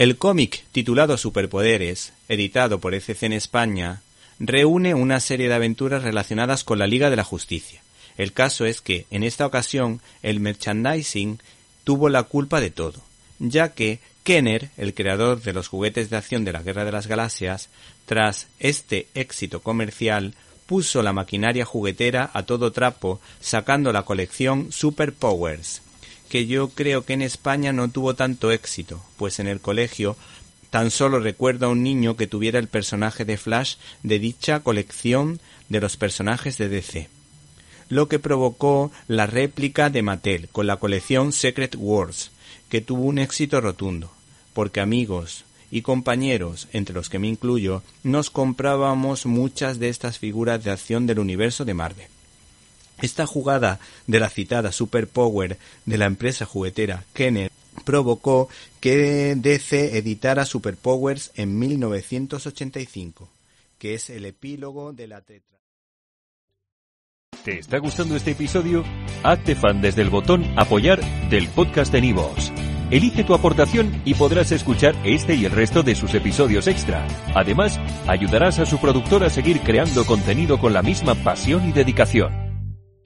El cómic titulado Superpoderes, editado por ECC en España, reúne una serie de aventuras relacionadas con la Liga de la Justicia. El caso es que, en esta ocasión, el merchandising tuvo la culpa de todo, ya que Kenner, el creador de los juguetes de acción de la Guerra de las Galaxias, tras este éxito comercial, puso la maquinaria juguetera a todo trapo, sacando la colección Super Powers, que yo creo que en España no tuvo tanto éxito, pues en el colegio tan solo recuerdo a un niño que tuviera el personaje de Flash de dicha colección de los personajes de DC, lo que provocó la réplica de Mattel con la colección Secret Wars, que tuvo un éxito rotundo, porque amigos y compañeros, entre los que me incluyo, nos comprábamos muchas de estas figuras de acción del universo de Marvel. Esta jugada de la citada Superpower de la empresa juguetera Kenner provocó que DC editara Superpowers en 1985, que es el epílogo de la tetra. ¿Te está gustando este episodio? Hazte fan desde el botón Apoyar del podcast de Nivos. Elige tu aportación y podrás escuchar este y el resto de sus episodios extra. Además, ayudarás a su productor a seguir creando contenido con la misma pasión y dedicación.